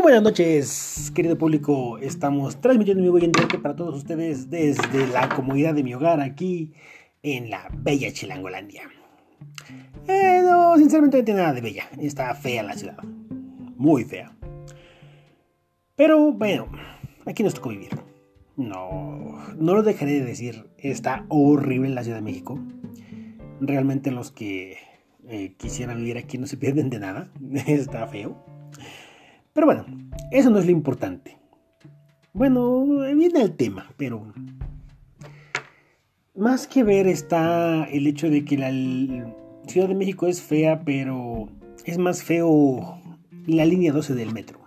Muy buenas noches, querido público. Estamos transmitiendo mi voy en directo para todos ustedes desde la comodidad de mi hogar aquí en la bella Chilangolandia. Eh, no, sinceramente no tiene nada de bella. Está fea la ciudad. Muy fea. Pero bueno, aquí nos tocó vivir. No, no lo dejaré de decir. Está horrible la Ciudad de México. Realmente los que eh, quisieran vivir aquí no se pierden de nada. Está feo. Pero bueno, eso no es lo importante. Bueno, viene el tema, pero más que ver está el hecho de que la Ciudad de México es fea, pero es más feo la línea 12 del metro.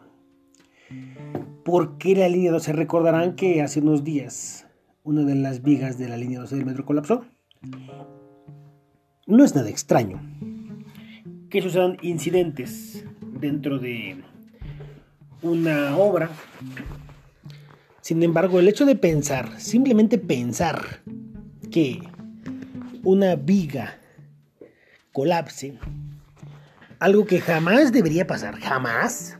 ¿Por qué la línea 12? Recordarán que hace unos días una de las vigas de la línea 12 del metro colapsó. No es nada extraño que sucedan incidentes dentro de una obra. Sin embargo, el hecho de pensar, simplemente pensar que una viga colapse, algo que jamás debería pasar, jamás,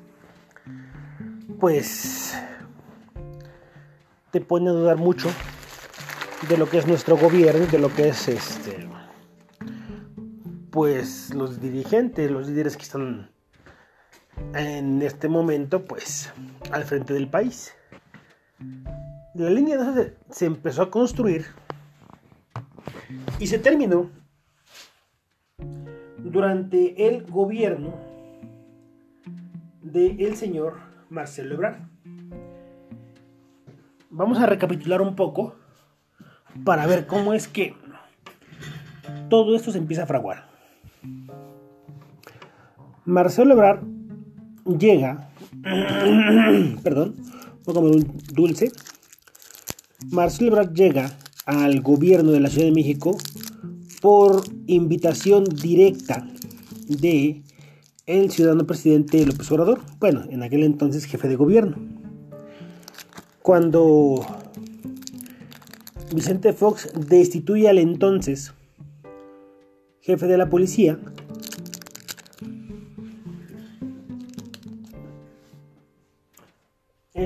pues te pone a dudar mucho de lo que es nuestro gobierno, de lo que es este pues los dirigentes, los líderes que están en este momento, pues, al frente del país. La línea 12 se empezó a construir y se terminó durante el gobierno del el señor Marcelo Ebrard. Vamos a recapitular un poco para ver cómo es que todo esto se empieza a fraguar. Marcelo Ebrard llega, perdón, voy a comer un dulce. Marcelo Ebrard llega al gobierno de la Ciudad de México por invitación directa de el ciudadano presidente López Obrador, bueno, en aquel entonces jefe de gobierno. Cuando Vicente Fox destituye al entonces jefe de la policía,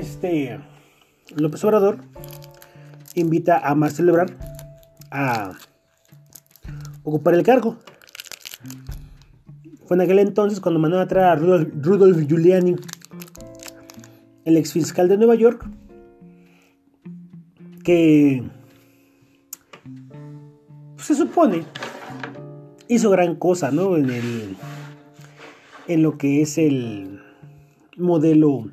este López Obrador invita a Marcelo Ebrard a ocupar el cargo. Fue en aquel entonces cuando mandó a traer a Rudolf, Giuliani, el ex fiscal de Nueva York, que se supone hizo gran cosa, ¿no? En el en lo que es el modelo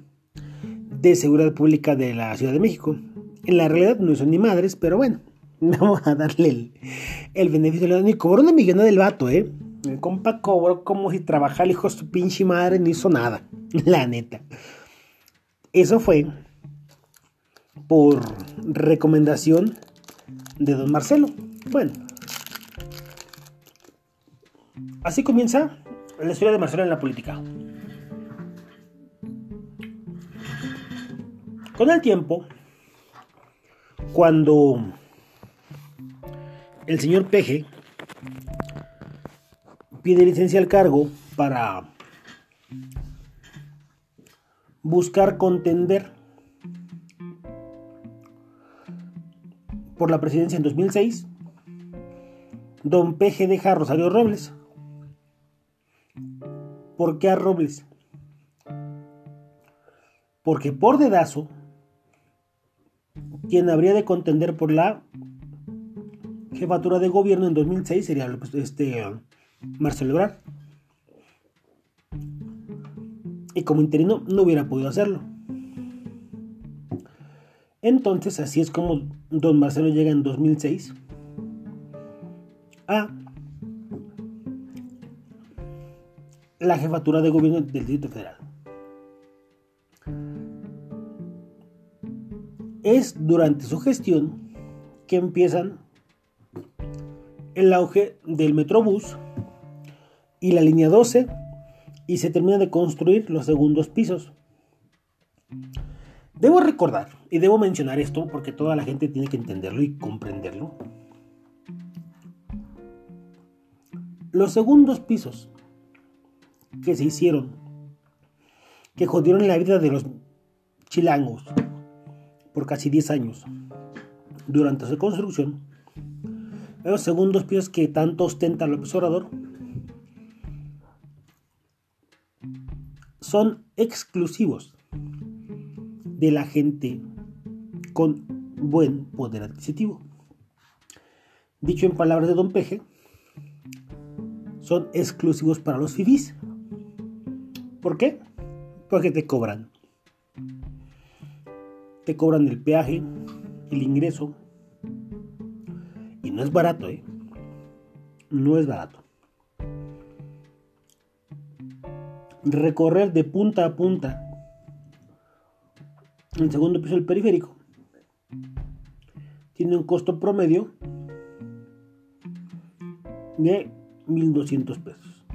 de Seguridad Pública de la Ciudad de México. En la realidad no son ni madres, pero bueno, vamos a darle el, beneficio de la Ni cobró una millonada del vato, ¿eh? El compa cobró como si trabajara el hijo de su pinche madre no hizo nada, la neta. Eso fue por recomendación de don Marcelo. Bueno, así comienza la historia de Marcelo en la política. Con el tiempo, cuando el señor Peje pide licencia al cargo para buscar contender por la presidencia en 2006, don Peje deja a Rosario Robles. ¿Por qué a Robles? Porque por dedazo quien habría de contender por la jefatura de gobierno en 2006 sería pues, este Marcelo Ebrard. Y como interino no hubiera podido hacerlo. Entonces así es como don Marcelo llega en 2006 a la jefatura de gobierno del Distrito Federal. Es durante su gestión que empiezan el auge del Metrobús y la línea 12 y se termina de construir los segundos pisos. Debo recordar y debo mencionar esto porque toda la gente tiene que entenderlo y comprenderlo. Los segundos pisos que se hicieron que jodieron la vida de los chilangos por casi 10 años durante su construcción, los segundos pisos que tanto ostenta López Obrador son exclusivos de la gente con buen poder adquisitivo. Dicho en palabras de Don Peje, son exclusivos para los FIFIs. ¿Por qué? Porque te cobran. Te cobran el peaje, el ingreso. Y no es barato, ¿eh? No es barato. Recorrer de punta a punta el segundo piso del periférico tiene un costo promedio de 1200 pesos.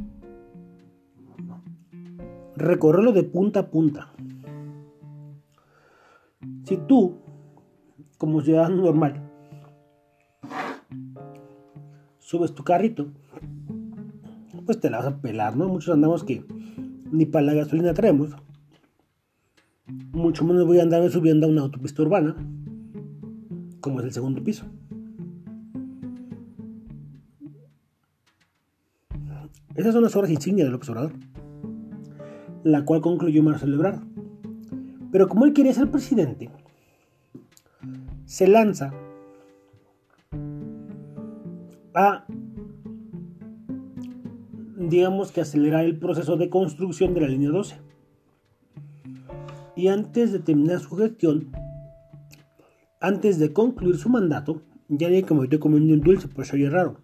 Recorrerlo de punta a punta. Si tú, como ciudadano normal, subes tu carrito, pues te la vas a pelar, ¿no? Muchos andamos que ni para la gasolina traemos. Mucho menos voy a andar subiendo a una autopista urbana, como es el segundo piso. Esas son las obras insignia del observador, la cual concluyó Marcelo Ebrard. Pero como él quería ser presidente, se lanza a, digamos que acelerar el proceso de construcción de la línea 12. Y antes de terminar su gestión, antes de concluir su mandato, ya dije que me estoy comiendo un dulce, pues oye raro.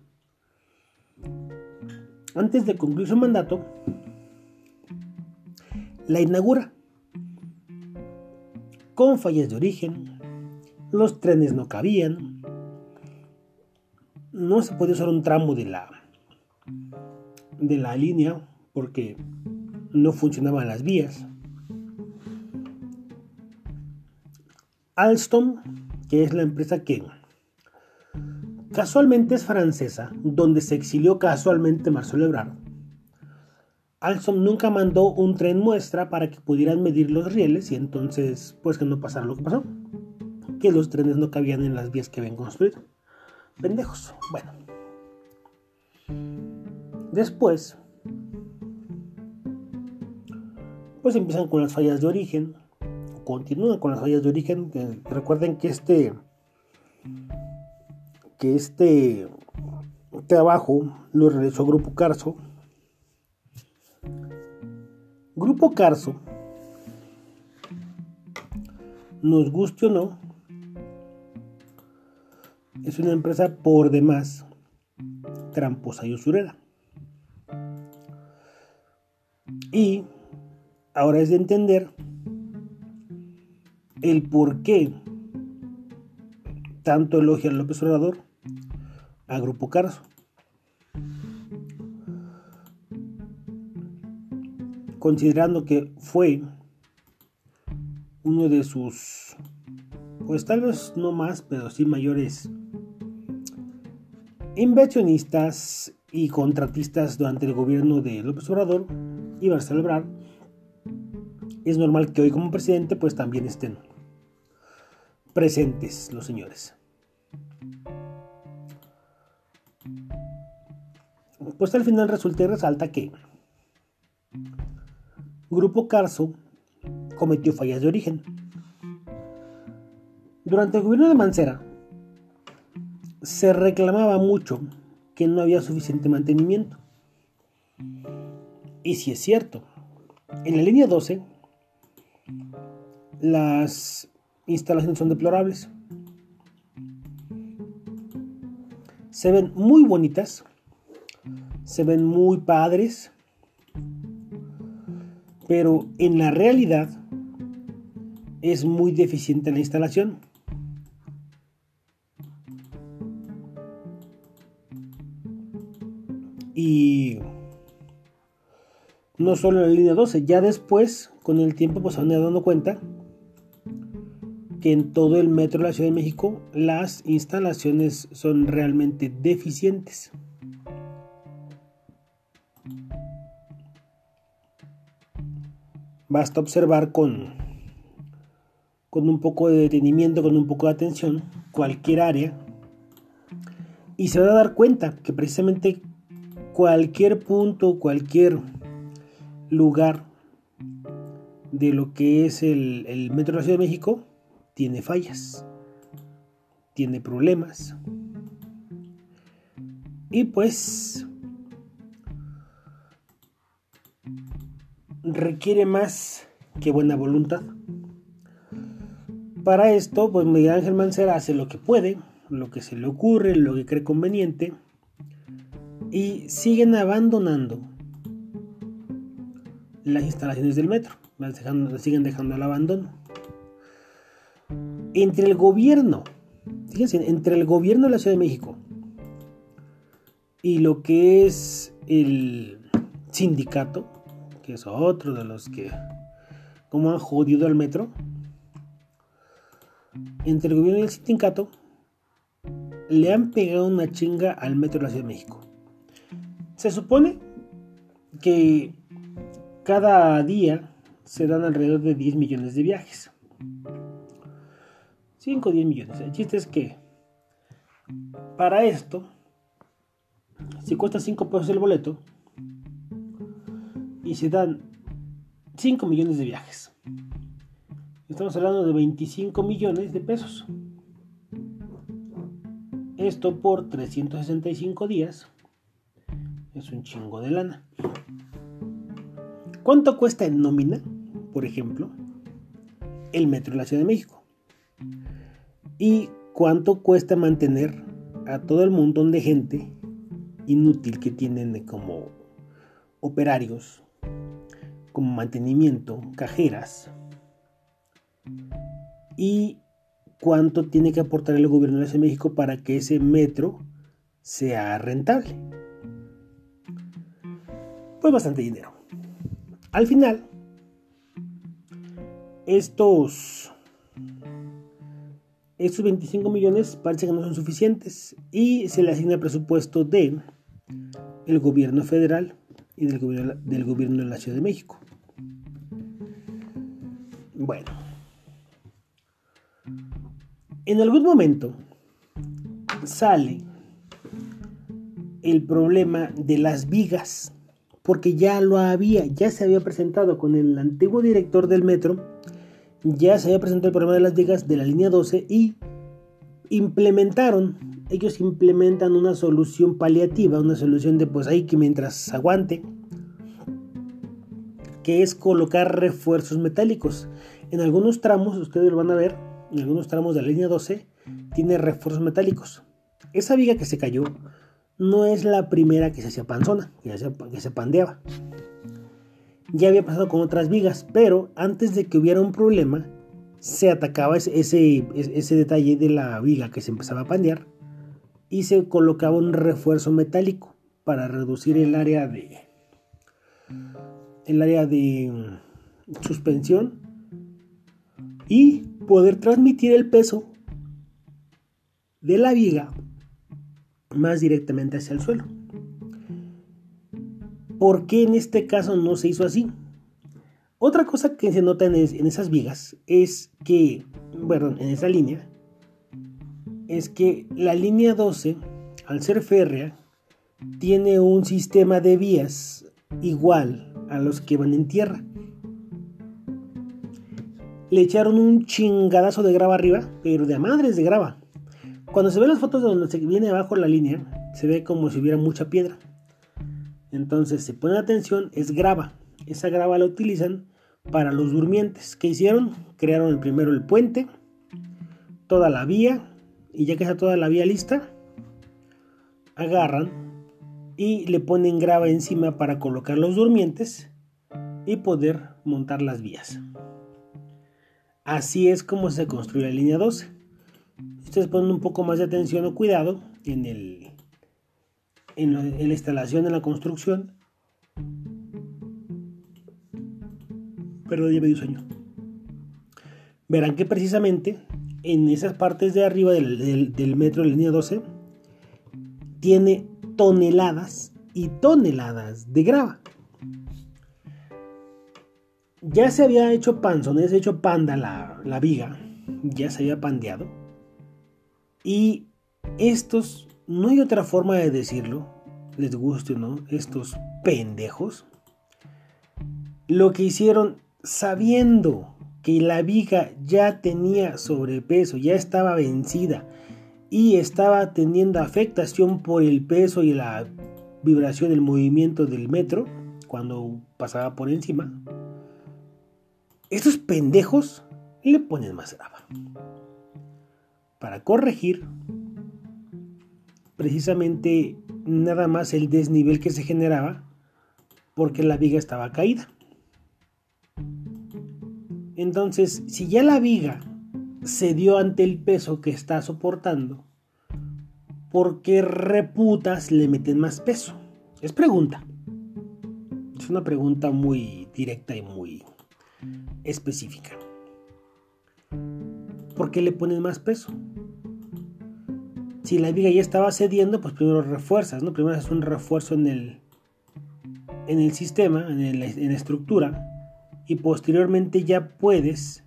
Antes de concluir su mandato, la inaugura con fallas de origen, los trenes no cabían, no se podía usar un tramo de la, de la línea porque no funcionaban las vías. Alstom, que es la empresa que casualmente es francesa, donde se exilió casualmente Marcelo Ebrard, Alstom nunca mandó un tren muestra para que pudieran medir los rieles y entonces pues que no pasara lo que pasó, que los trenes no cabían en las vías que habían construido. Pendejos. Bueno. Después, pues empiezan con las fallas de origen, continúan con las fallas de origen. recuerden que este que este trabajo lo realizó Grupo Carso. Grupo Carso, nos guste o no, es una empresa por demás tramposa y usurera. Y ahora es de entender el por qué tanto elogia a López Obrador a Grupo Carso. Considerando que fue uno de sus, pues tal vez no más, pero sí mayores inversionistas y contratistas durante el gobierno de López Obrador y Marcelo Ebrard, es normal que hoy como presidente pues también estén presentes los señores. Pues al final resulta y resalta que Grupo Carso cometió fallas de origen. Durante el gobierno de Mancera se reclamaba mucho que no había suficiente mantenimiento. Y si es cierto, en la línea 12 las instalaciones son deplorables. Se ven muy bonitas, se ven muy padres, pero en la realidad es muy deficiente la instalación. Y no solo en la línea 12, ya después, con el tiempo, pues van dando cuenta en todo el metro de la Ciudad de México las instalaciones son realmente deficientes. Basta observar con, con un poco de detenimiento, con un poco de atención, cualquier área y se va a dar cuenta que precisamente cualquier punto, cualquier lugar de lo que es el, Metro de la Ciudad de México tiene fallas, tiene problemas. Y pues requiere más que buena voluntad. Para esto, pues Miguel Ángel Mancera hace lo que puede, lo que se le ocurre, lo que cree conveniente, y siguen abandonando las instalaciones del metro, las, siguen dejando al abandono. Entre el gobierno, fíjense, entre el gobierno de la Ciudad de México y lo que es el sindicato, que es otro de los que como han jodido al metro, entre el gobierno y el sindicato le han pegado una chinga al metro de la Ciudad de México. Se supone que cada día se dan alrededor de 10 millones de viajes. 5 o 10 millones. El chiste es que para esto, si cuesta 5 pesos el boleto y se dan 5 millones de viajes, estamos hablando de 25 millones de pesos. Esto por 365 días es un chingo de lana. ¿Cuánto cuesta en nómina, por ejemplo, el metro de la Ciudad de México? ¿Y cuánto cuesta mantener a todo el montón de gente inútil que tienen como operarios, como mantenimiento, cajeras? Y cuánto tiene que aportar el gobierno de México para que ese metro sea rentable. Pues bastante dinero. Al final, estos, estos 25 millones parece que no son suficientes y se le asigna el presupuesto de gobierno federal y del gobierno, del gobierno de la Ciudad de México. Bueno, en algún momento sale el problema de las vigas, porque ya lo había, ya se había presentado con el antiguo director del metro, ya se había presentado el problema de las vigas de la línea 12 y implementaron, ellos implementan una solución paliativa, una solución de pues ahí que mientras aguante, que es colocar refuerzos metálicos. En algunos tramos, ustedes lo van a ver, en algunos tramos de la línea 12 tiene refuerzos metálicos. Esa viga que se cayó no es la primera que se hacía panzona, que se, pandeaba. Ya había pasado con otras vigas, pero antes de que hubiera un problema, se atacaba ese, ese, ese detalle de la viga que se empezaba a pandear y se colocaba un refuerzo metálico para reducir el área de el área de suspensión y poder transmitir el peso de la viga más directamente hacia el suelo. ¿Por qué en este caso no se hizo así? Otra cosa que se nota en, esas vigas es que, perdón, en esa línea, es que la línea 12, al ser férrea, tiene un sistema de vías igual a los que van en tierra le echaron un chingadazo de grava arriba, pero de madres de grava. Cuando se ven las fotos de donde se viene abajo la línea, se ve como si hubiera mucha piedra. Entonces, se pone atención, es grava. Esa grava la utilizan para los durmientes. ¿Qué hicieron? Crearon el primero el puente, toda la vía, y ya que está toda la vía lista, agarran y le ponen grava encima para colocar los durmientes y poder montar las vías. Así es como se construye la línea 12. Ustedes ponen un poco más de atención o cuidado en, el, en, la, instalación, en la construcción. Perdón, ya me sueño. Verán que precisamente en esas partes de arriba del, del metro de la línea 12 tiene toneladas y toneladas de grava. Ya se había hecho había hecho panda la, la viga, ya se había pandeado. Y estos, no hay otra forma de decirlo, les guste o no, estos pendejos, lo que hicieron sabiendo que la viga ya tenía sobrepeso, ya estaba vencida y estaba teniendo afectación por el peso y la vibración del movimiento del metro cuando pasaba por encima, estos pendejos le ponen más grava. Para corregir precisamente nada más el desnivel que se generaba porque la viga estaba caída. Entonces, si ya la viga se dio ante el peso que está soportando, ¿por qué reputas le meten más peso? Es pregunta. Es una pregunta muy directa y muy específica. ¿Por qué le ponen más peso? Si la viga ya estaba cediendo, pues primero refuerzas, ¿no? Primero haces un refuerzo en el, en el sistema, en la estructura, y posteriormente ya puedes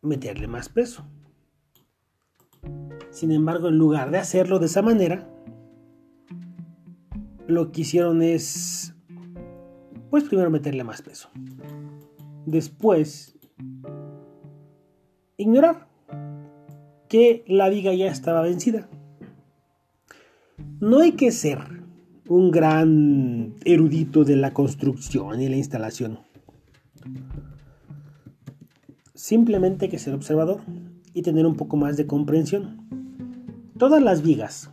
meterle más peso. Sin embargo, en lugar de hacerlo de esa manera, lo que hicieron es, pues primero meterle más peso. Después, ignorar que la viga ya estaba vencida. No hay que ser un gran erudito de la construcción y la instalación. Simplemente hay que ser observador y tener un poco más de comprensión. Todas las vigas,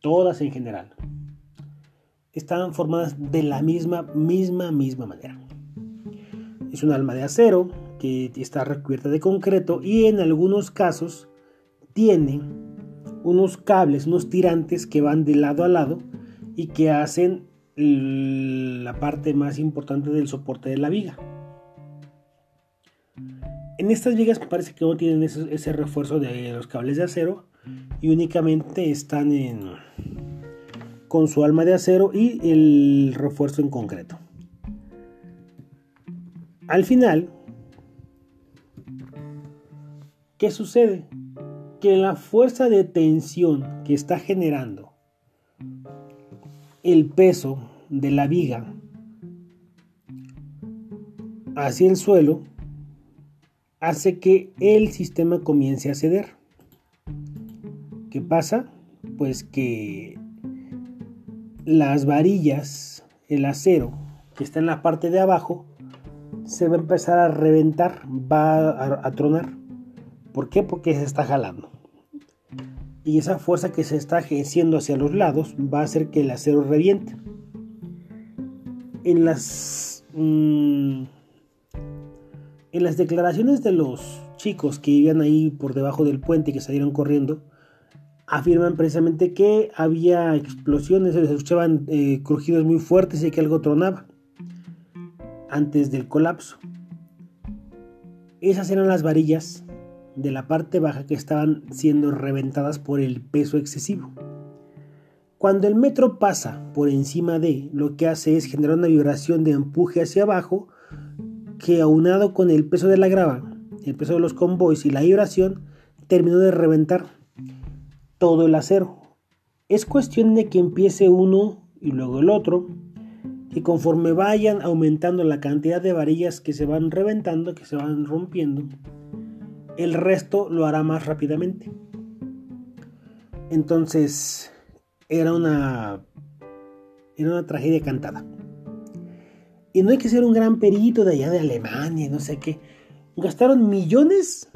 todas en general, están formadas de la misma, misma, misma manera. Es un alma de acero que está recubierta de concreto y en algunos casos tiene unos cables, unos tirantes que van de lado a lado y que hacen la parte más importante del soporte de la viga. En estas vigas parece que no tienen ese, refuerzo de los cables de acero y únicamente están con su alma de acero y el refuerzo en concreto. Al final, ¿qué sucede? Que la fuerza de tensión que está generando el peso de la viga hacia el suelo hace que el sistema comience a ceder. ¿Qué pasa? Pues que las varillas, el acero que está en la parte de abajo, se va a empezar a reventar, va a, tronar. ¿Por qué? Porque se está jalando. Y esa fuerza que se está ejerciendo hacia los lados va a hacer que el acero reviente. En las, mm, en las declaraciones de los chicos que vivían ahí por debajo del puente y que salieron corriendo, afirman precisamente que había explosiones, se escuchaban eh, crujidos muy fuertes y que algo tronaba antes del colapso. Esas eran las varillas de la parte baja que estaban siendo reventadas por el peso excesivo. Cuando el metro pasa por encima de, lo que hace es generar una vibración de empuje hacia abajo que aunado con el peso de la grava, el peso de los convoys y la vibración, terminó de reventar todo el acero. Es cuestión de que empiece uno y luego el otro, y conforme vayan aumentando la cantidad de varillas que se van reventando, que se van rompiendo, el resto lo hará más rápidamente. Entonces, era una, era una tragedia cantada. Y no hay que ser un gran perito de allá de Alemania, no sé qué. Gastaron millones,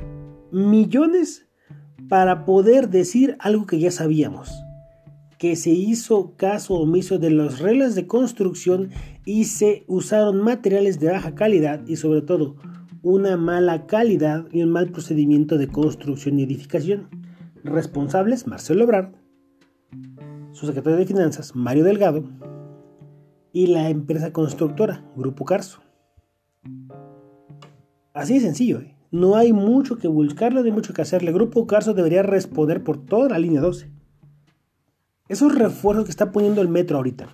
millones para poder decir algo que ya sabíamos que se hizo caso omiso de las reglas de construcción y se usaron materiales de baja calidad y sobre todo una mala calidad y un mal procedimiento de construcción y edificación. Responsables Marcelo Ebrard, su secretario de Finanzas Mario Delgado y la empresa constructora Grupo Carso. Así de sencillo, ¿eh? no hay mucho que buscarle, no hay mucho que hacerle. Grupo Carso debería responder por toda la línea 12 esos refuerzos que está poniendo el metro ahorita,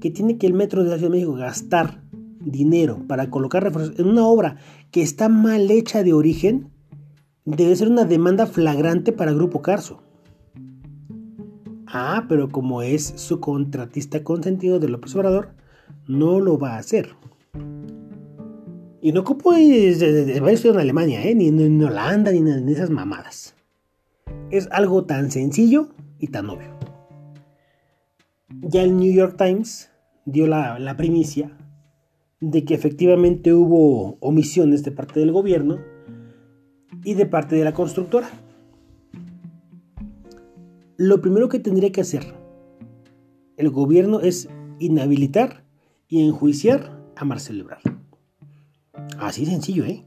que tiene que el metro de la Ciudad de México gastar dinero para colocar refuerzos en una obra que está mal hecha de origen, debe ser una demanda flagrante para Grupo Carso. Ah, pero como es su contratista consentido de López Obrador, no lo va a hacer. Y no ocupo estudiar en Alemania, ¿eh? ni, en Holanda, ni en esas mamadas. Es algo tan sencillo y tan obvio. Ya el New York Times dio la, la primicia de que efectivamente hubo omisiones de parte del gobierno y de parte de la constructora. Lo primero que tendría que hacer el gobierno es inhabilitar y enjuiciar a Marcelo Ebrard. Así sencillo, ¿eh?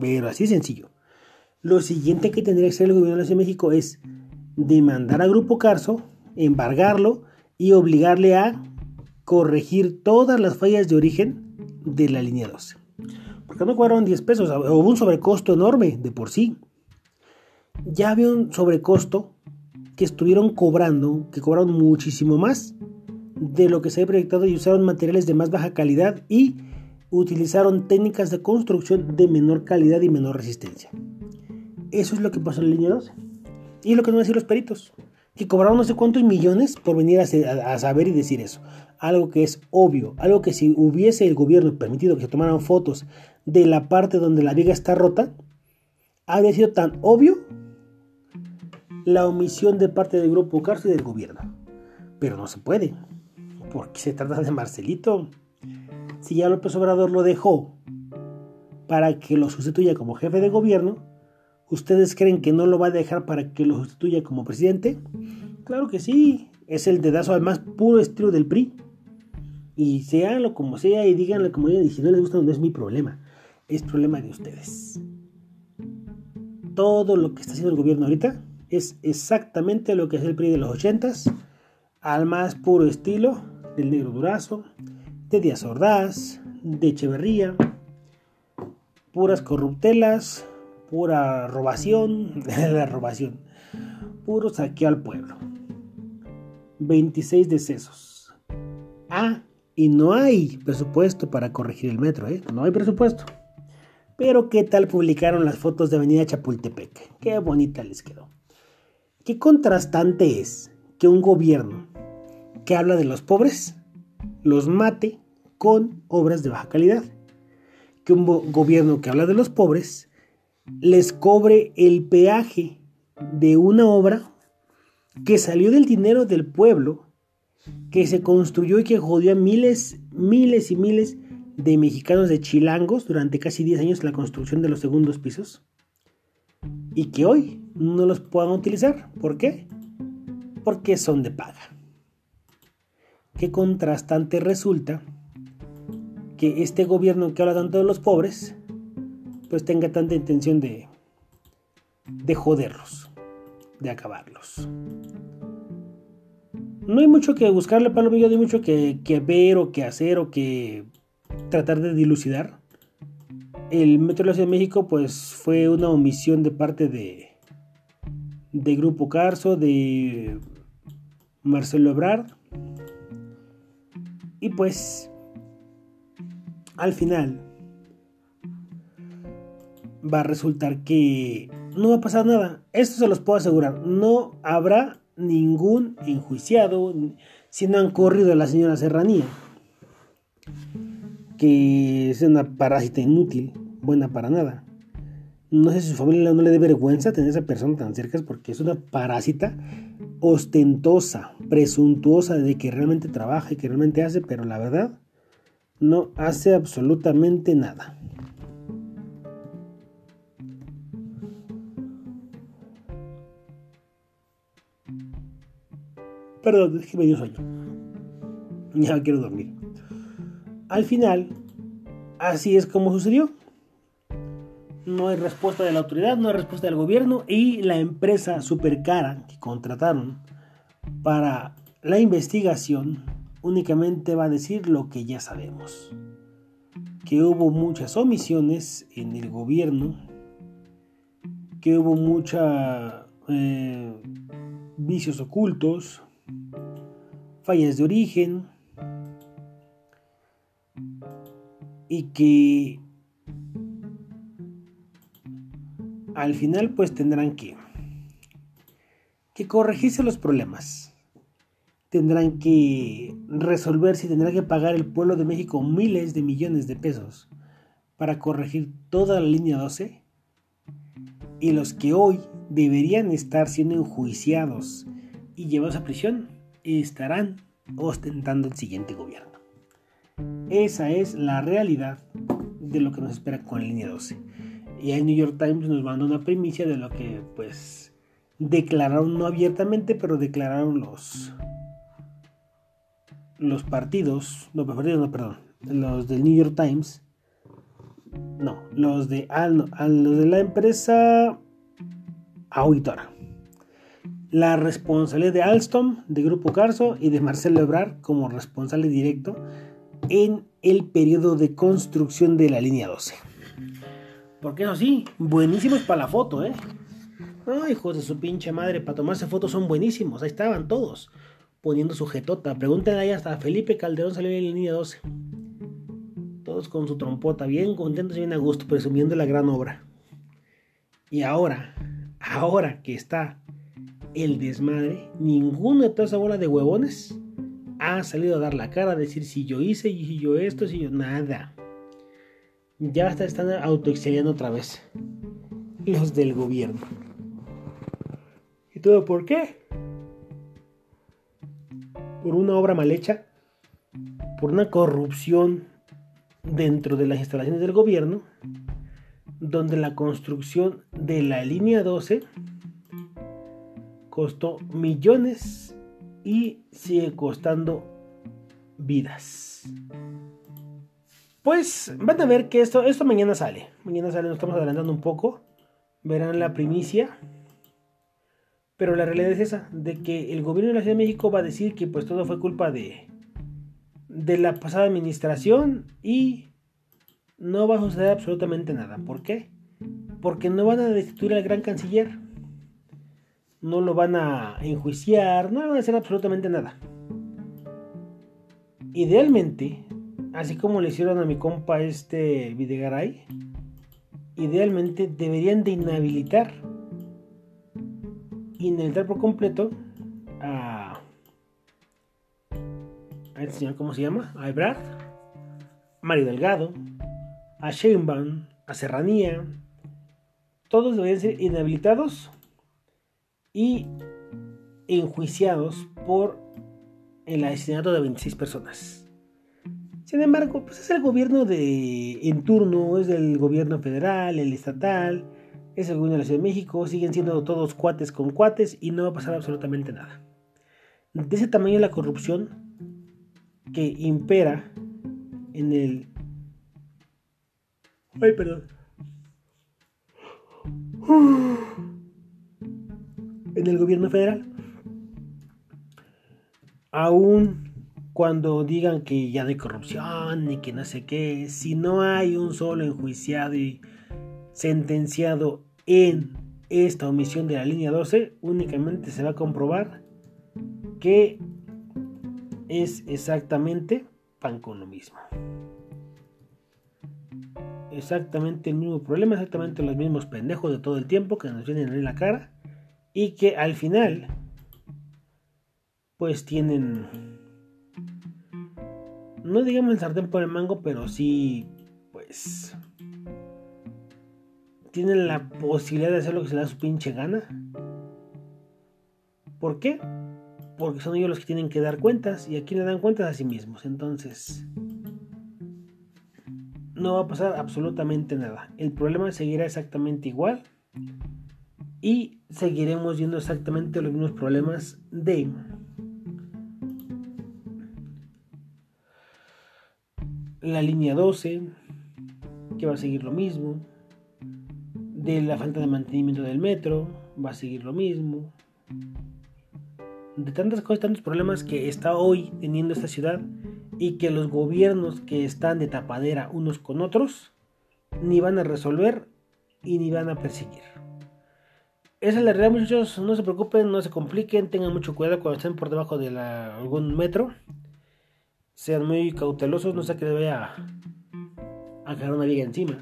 Pero así sencillo. Lo siguiente que tendría que hacer el gobierno de la Ciudad de México es demandar a Grupo Carso, embargarlo y obligarle a corregir todas las fallas de origen de la línea 12. Porque no cobraron 10 pesos, hubo un sobrecosto enorme de por sí. Ya había un sobrecosto que estuvieron cobrando, que cobraron muchísimo más de lo que se había proyectado y usaron materiales de más baja calidad y utilizaron técnicas de construcción de menor calidad y menor resistencia. Eso es lo que pasó en la línea 12. Y lo que no decir los peritos, que cobraron no sé cuántos millones por venir a, saber y decir eso. Algo que es obvio, algo que si hubiese el gobierno permitido que se tomaran fotos de la parte donde la viga está rota, habría sido tan obvio la omisión de parte del grupo Carso y del gobierno. Pero no se puede, porque se trata de Marcelito si ya López Obrador lo dejó para que lo sustituya como jefe de gobierno, ¿ustedes creen que no lo va a dejar para que lo sustituya como presidente? Claro que sí, es el dedazo al más puro estilo del PRI. Y seanlo como sea y díganle como digan, y si no les gusta no es mi problema, es problema de ustedes. Todo lo que está haciendo el gobierno ahorita es exactamente lo que es el PRI de los ochentas, al más puro estilo del negro durazo, de Díaz Ordaz, de Echeverría, puras corruptelas, pura robación, la robación, puro saqueo al pueblo. 26 decesos. Ah, y no hay presupuesto para corregir el metro, ¿eh? No hay presupuesto. Pero ¿qué tal publicaron las fotos de Avenida Chapultepec? Qué bonita les quedó. Qué contrastante es que un gobierno que habla de los pobres los mate con obras de baja calidad. Que un gobierno que habla de los pobres les cobre el peaje de una obra que salió del dinero del pueblo, que se construyó y que jodió a miles, miles y miles de mexicanos de chilangos durante casi 10 años la construcción de los segundos pisos y que hoy no los puedan utilizar. ¿Por qué? Porque son de paga qué contrastante resulta que este gobierno que habla tanto de los pobres, pues tenga tanta intención de, de joderlos, de acabarlos. No hay mucho que buscarle, Palomillo, no hay mucho que, que ver o que hacer o que tratar de dilucidar. El Metro de la Ciudad de México, pues fue una omisión de parte de, de Grupo Carso, de Marcelo Ebrard, y pues, al final, va a resultar que no va a pasar nada. Esto se los puedo asegurar. No habrá ningún enjuiciado si no han corrido a la señora Serranía. Que es una parásita inútil, buena para nada. No sé si su familia no le dé vergüenza tener a esa persona tan cerca porque es una parásita ostentosa, presuntuosa de que realmente trabaja y que realmente hace, pero la verdad no hace absolutamente nada. Perdón, es que me dio sueño. Ya quiero dormir. Al final, así es como sucedió no hay respuesta de la autoridad, no hay respuesta del gobierno y la empresa super cara que contrataron para la investigación únicamente va a decir lo que ya sabemos. Que hubo muchas omisiones en el gobierno, que hubo muchos eh, vicios ocultos, fallas de origen, y que al final pues tendrán que, que corregirse los problemas. Tendrán que resolverse y tendrá que pagar el pueblo de México miles de millones de pesos para corregir toda la línea 12. Y los que hoy deberían estar siendo enjuiciados y llevados a prisión estarán ostentando el siguiente gobierno. Esa es la realidad de lo que nos espera con línea 12. Y el New York Times nos mandó una primicia de lo que pues declararon no abiertamente, pero declararon los los partidos, no, no, perdón, los del New York Times, no, los de, ah, los de la empresa auditora. La responsabilidad de Alstom, de Grupo Carso y de Marcelo Ebrard como responsable directo en el periodo de construcción de la línea 12. Porque eso sí, buenísimos para la foto, ¿eh? No, hijos de su pinche madre, para tomarse fotos son buenísimos. Ahí estaban todos poniendo sujetota. Pregúntenle ahí hasta Felipe Calderón salió en la línea 12. Todos con su trompota, bien contentos y bien a gusto, presumiendo la gran obra. Y ahora, ahora que está el desmadre, ninguno de toda esa bola de huevones ha salido a dar la cara, a decir si yo hice, y si yo esto, si yo nada. Ya hasta están autoexiliando otra vez. Los del gobierno. ¿Y todo por qué? Por una obra mal hecha, por una corrupción dentro de las instalaciones del gobierno, donde la construcción de la línea 12 costó millones y sigue costando vidas. Pues van a ver que esto, esto mañana sale. Mañana sale, nos estamos adelantando un poco. Verán la primicia. Pero la realidad es esa, de que el gobierno de la Ciudad de México va a decir que pues todo fue culpa de, de la pasada administración y no va a suceder absolutamente nada. ¿Por qué? Porque no van a destituir al gran canciller no lo van a enjuiciar, no van a hacer absolutamente nada. Idealmente, así como le hicieron a mi compa este Videgaray, idealmente deberían de inhabilitar, inhabilitar por completo a, a este señor, ¿cómo se llama? A Ebrard, Mario Delgado, a Sheinbaum, a Serranía, todos deberían ser inhabilitados y enjuiciados por el asesinato de 26 personas. Sin embargo, pues es el gobierno de en turno, es el gobierno federal, el estatal, es el gobierno de la Ciudad de México, siguen siendo todos cuates con cuates y no va a pasar absolutamente nada. De ese tamaño la corrupción que impera en el... Ay, perdón en el gobierno federal. Aún cuando digan que ya no hay corrupción ni que no sé qué, si no hay un solo enjuiciado y sentenciado en esta omisión de la línea 12, únicamente se va a comprobar que es exactamente pan con lo mismo. Exactamente el mismo problema, exactamente los mismos pendejos de todo el tiempo que nos vienen en la cara y que al final pues tienen no digamos el sartén por el mango pero sí pues tienen la posibilidad de hacer lo que se les da su pinche gana. ¿por qué? porque son ellos los que tienen que dar cuentas y aquí le dan cuentas a sí mismos. Entonces no va a pasar absolutamente nada. El problema seguirá exactamente igual y seguiremos viendo exactamente los mismos problemas de la línea 12, que va a seguir lo mismo, de la falta de mantenimiento del metro, va a seguir lo mismo, de tantas cosas, tantos problemas que está hoy teniendo esta ciudad y que los gobiernos que están de tapadera unos con otros ni van a resolver y ni van a perseguir. Esa es la realidad, muchachos. No se preocupen, no se compliquen. Tengan mucho cuidado cuando estén por debajo de algún metro. Sean muy cautelosos, no sé que vaya a caer una viga encima.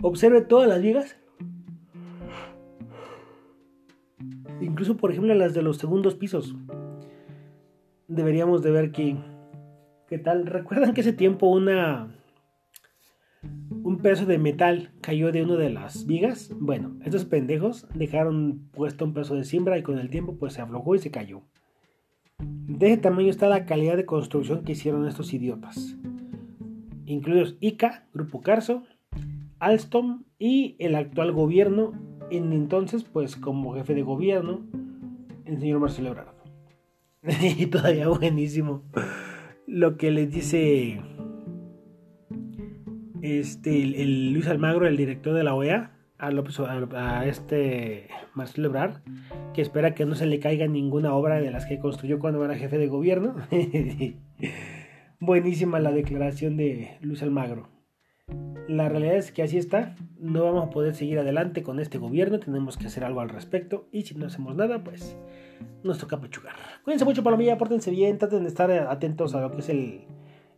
Observe todas las vigas. Incluso, por ejemplo, las de los segundos pisos. Deberíamos de ver que... ¿Qué tal? ¿Recuerdan que ese tiempo una... Un pedazo de metal cayó de una de las vigas? Bueno, estos pendejos dejaron puesto un pedazo de siembra y con el tiempo pues se aflojó y se cayó. De ese tamaño está la calidad de construcción que hicieron estos idiotas. Incluidos ICA, Grupo Carso, Alstom y el actual gobierno, en entonces pues como jefe de gobierno, el señor Marcelo Ebrard. y todavía buenísimo lo que les dice este el, Luis Almagro, el director de la OEA, a, este Marcelo Ebrard, que espera que no se le caiga ninguna obra de las que construyó cuando era jefe de gobierno. Buenísima la declaración de Luis Almagro. La realidad es que así está, no vamos a poder seguir adelante con este gobierno, tenemos que hacer algo al respecto y si no hacemos nada, pues nos toca pechugar. Cuídense mucho, Palomilla, pórtense bien, traten de estar atentos a lo que es el,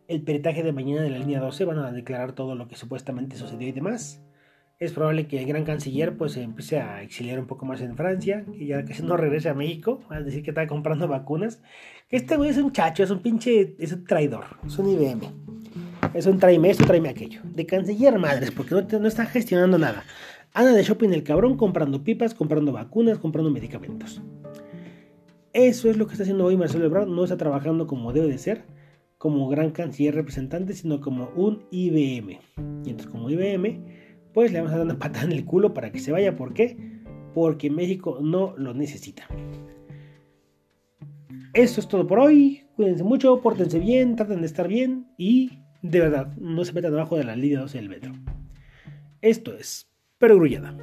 el peritaje de mañana de la línea 12, van a declarar todo lo que supuestamente sucedió y demás. Es probable que el gran canciller pues empiece a exiliar un poco más en Francia, que ya casi no regrese a México, a decir que está comprando vacunas. Este güey es un chacho, es un pinche, es un traidor, es un IBM. Es un tráeme esto, tráeme aquello. De canciller madres, porque no, no está gestionando nada. Anda de shopping el cabrón comprando pipas, comprando vacunas, comprando medicamentos. Eso es lo que está haciendo hoy Marcelo Ebrard. No está trabajando como debe de ser, como gran canciller representante, sino como un IBM. Y entonces como IBM, pues le vamos a dar una patada en el culo para que se vaya. ¿Por qué? Porque México no lo necesita. Eso es todo por hoy. Cuídense mucho, pórtense bien, traten de estar bien y de verdad, no se metan debajo de la línea 12 del metro. Esto es Perogrullada.